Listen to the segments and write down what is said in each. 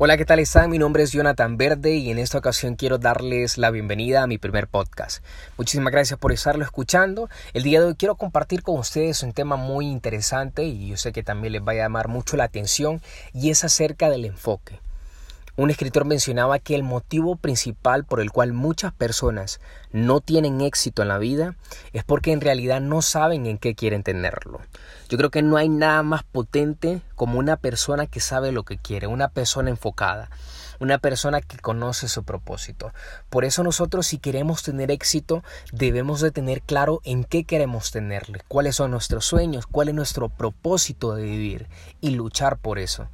Hola, ¿qué tal están? Mi nombre es Jonathan Verde y en esta ocasión quiero darles la bienvenida a mi primer podcast. Muchísimas gracias por estarlo escuchando. El día de hoy quiero compartir con ustedes un tema muy interesante y yo sé que también les va a llamar mucho la atención y es acerca del enfoque. Un escritor mencionaba que el motivo principal por el cual muchas personas no tienen éxito en la vida es porque en realidad no saben en qué quieren tenerlo. Yo creo que no hay nada más potente como una persona que sabe lo que quiere, una persona enfocada, una persona que conoce su propósito. Por eso nosotros si queremos tener éxito debemos de tener claro en qué queremos tenerle, cuáles son nuestros sueños, cuál es nuestro propósito de vivir y luchar por eso.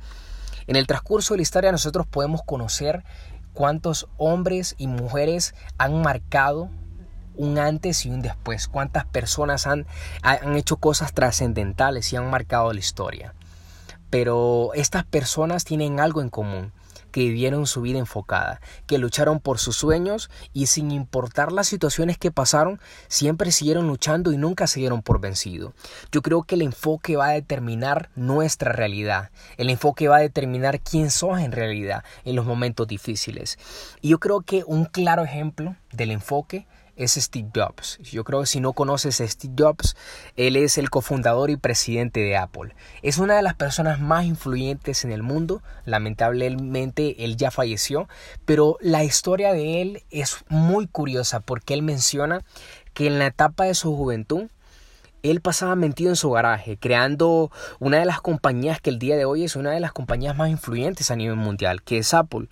En el transcurso de la historia nosotros podemos conocer cuántos hombres y mujeres han marcado un antes y un después, cuántas personas han, han hecho cosas trascendentales y han marcado la historia. Pero estas personas tienen algo en común que vivieron su vida enfocada, que lucharon por sus sueños y sin importar las situaciones que pasaron, siempre siguieron luchando y nunca se dieron por vencido. Yo creo que el enfoque va a determinar nuestra realidad, el enfoque va a determinar quién sos en realidad en los momentos difíciles. Y yo creo que un claro ejemplo del enfoque es Steve Jobs. Yo creo que si no conoces a Steve Jobs, él es el cofundador y presidente de Apple. Es una de las personas más influyentes en el mundo. Lamentablemente él ya falleció, pero la historia de él es muy curiosa porque él menciona que en la etapa de su juventud él pasaba metido en su garaje, creando una de las compañías que el día de hoy es una de las compañías más influyentes a nivel mundial, que es Apple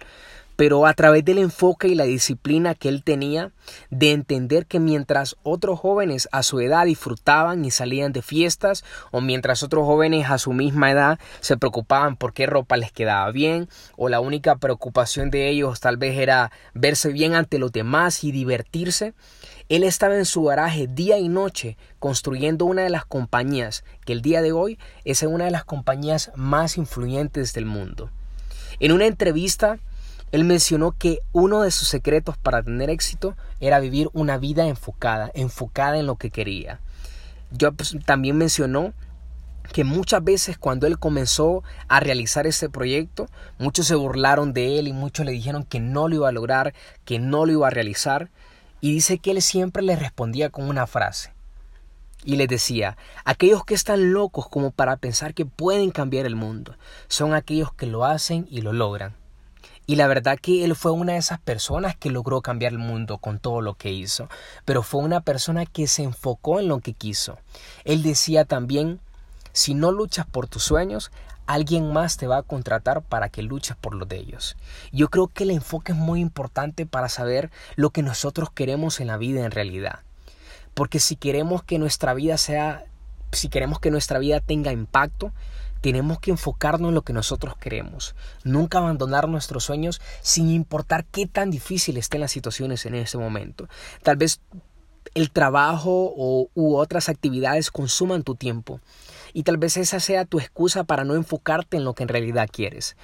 pero a través del enfoque y la disciplina que él tenía de entender que mientras otros jóvenes a su edad disfrutaban y salían de fiestas o mientras otros jóvenes a su misma edad se preocupaban por qué ropa les quedaba bien o la única preocupación de ellos tal vez era verse bien ante los demás y divertirse, él estaba en su garaje día y noche construyendo una de las compañías que el día de hoy es una de las compañías más influyentes del mundo. En una entrevista él mencionó que uno de sus secretos para tener éxito era vivir una vida enfocada, enfocada en lo que quería. Yo también mencionó que muchas veces cuando él comenzó a realizar ese proyecto, muchos se burlaron de él y muchos le dijeron que no lo iba a lograr, que no lo iba a realizar. Y dice que él siempre le respondía con una frase. Y les decía, aquellos que están locos como para pensar que pueden cambiar el mundo, son aquellos que lo hacen y lo logran. Y la verdad que él fue una de esas personas que logró cambiar el mundo con todo lo que hizo, pero fue una persona que se enfocó en lo que quiso. Él decía también, si no luchas por tus sueños, alguien más te va a contratar para que luches por los de ellos. Yo creo que el enfoque es muy importante para saber lo que nosotros queremos en la vida en realidad. Porque si queremos que nuestra vida sea, si queremos que nuestra vida tenga impacto, tenemos que enfocarnos en lo que nosotros queremos. Nunca abandonar nuestros sueños sin importar qué tan difícil estén las situaciones en ese momento. Tal vez el trabajo o, u otras actividades consuman tu tiempo. Y tal vez esa sea tu excusa para no enfocarte en lo que en realidad quieres.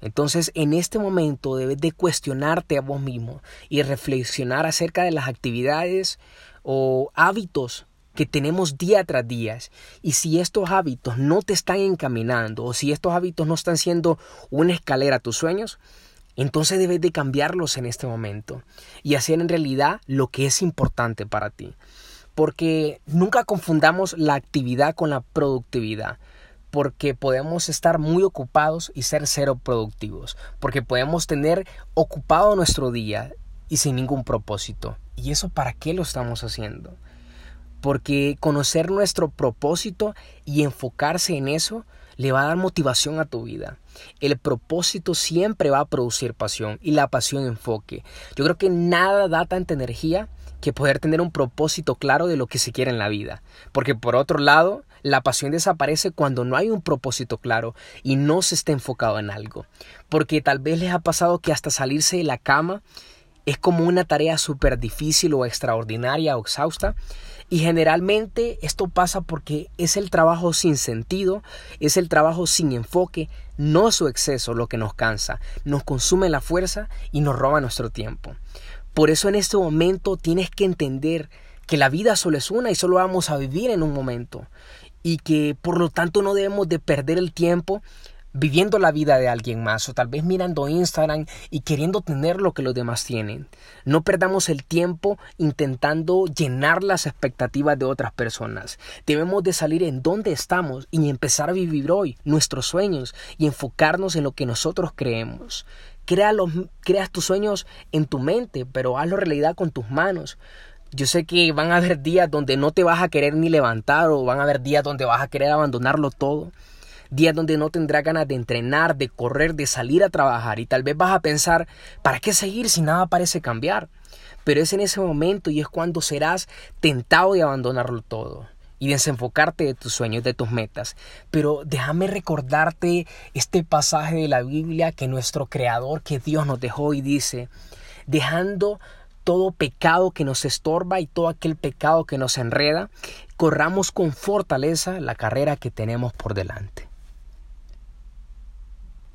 Entonces, en este momento debes de cuestionarte a vos mismo y reflexionar acerca de las actividades o hábitos que tenemos día tras día y si estos hábitos no te están encaminando o si estos hábitos no están siendo una escalera a tus sueños, entonces debes de cambiarlos en este momento y hacer en realidad lo que es importante para ti. Porque nunca confundamos la actividad con la productividad. Porque podemos estar muy ocupados y ser cero productivos. Porque podemos tener ocupado nuestro día y sin ningún propósito. ¿Y eso para qué lo estamos haciendo? Porque conocer nuestro propósito y enfocarse en eso le va a dar motivación a tu vida. El propósito siempre va a producir pasión y la pasión enfoque. Yo creo que nada da tanta energía que poder tener un propósito claro de lo que se quiere en la vida. Porque por otro lado, la pasión desaparece cuando no hay un propósito claro y no se está enfocado en algo. Porque tal vez les ha pasado que hasta salirse de la cama es como una tarea súper difícil o extraordinaria o exhausta. Y generalmente esto pasa porque es el trabajo sin sentido, es el trabajo sin enfoque, no su exceso lo que nos cansa, nos consume la fuerza y nos roba nuestro tiempo. Por eso en este momento tienes que entender que la vida solo es una y solo vamos a vivir en un momento y que por lo tanto no debemos de perder el tiempo viviendo la vida de alguien más o tal vez mirando Instagram y queriendo tener lo que los demás tienen. No perdamos el tiempo intentando llenar las expectativas de otras personas. Debemos de salir en donde estamos y empezar a vivir hoy nuestros sueños y enfocarnos en lo que nosotros creemos. Crea los, creas tus sueños en tu mente, pero hazlo realidad con tus manos. Yo sé que van a haber días donde no te vas a querer ni levantar o van a haber días donde vas a querer abandonarlo todo días donde no tendrás ganas de entrenar, de correr, de salir a trabajar y tal vez vas a pensar, ¿para qué seguir si nada parece cambiar? Pero es en ese momento y es cuando serás tentado de abandonarlo todo y desenfocarte de tus sueños, de tus metas. Pero déjame recordarte este pasaje de la Biblia que nuestro Creador, que Dios nos dejó y dice, dejando todo pecado que nos estorba y todo aquel pecado que nos enreda, corramos con fortaleza la carrera que tenemos por delante.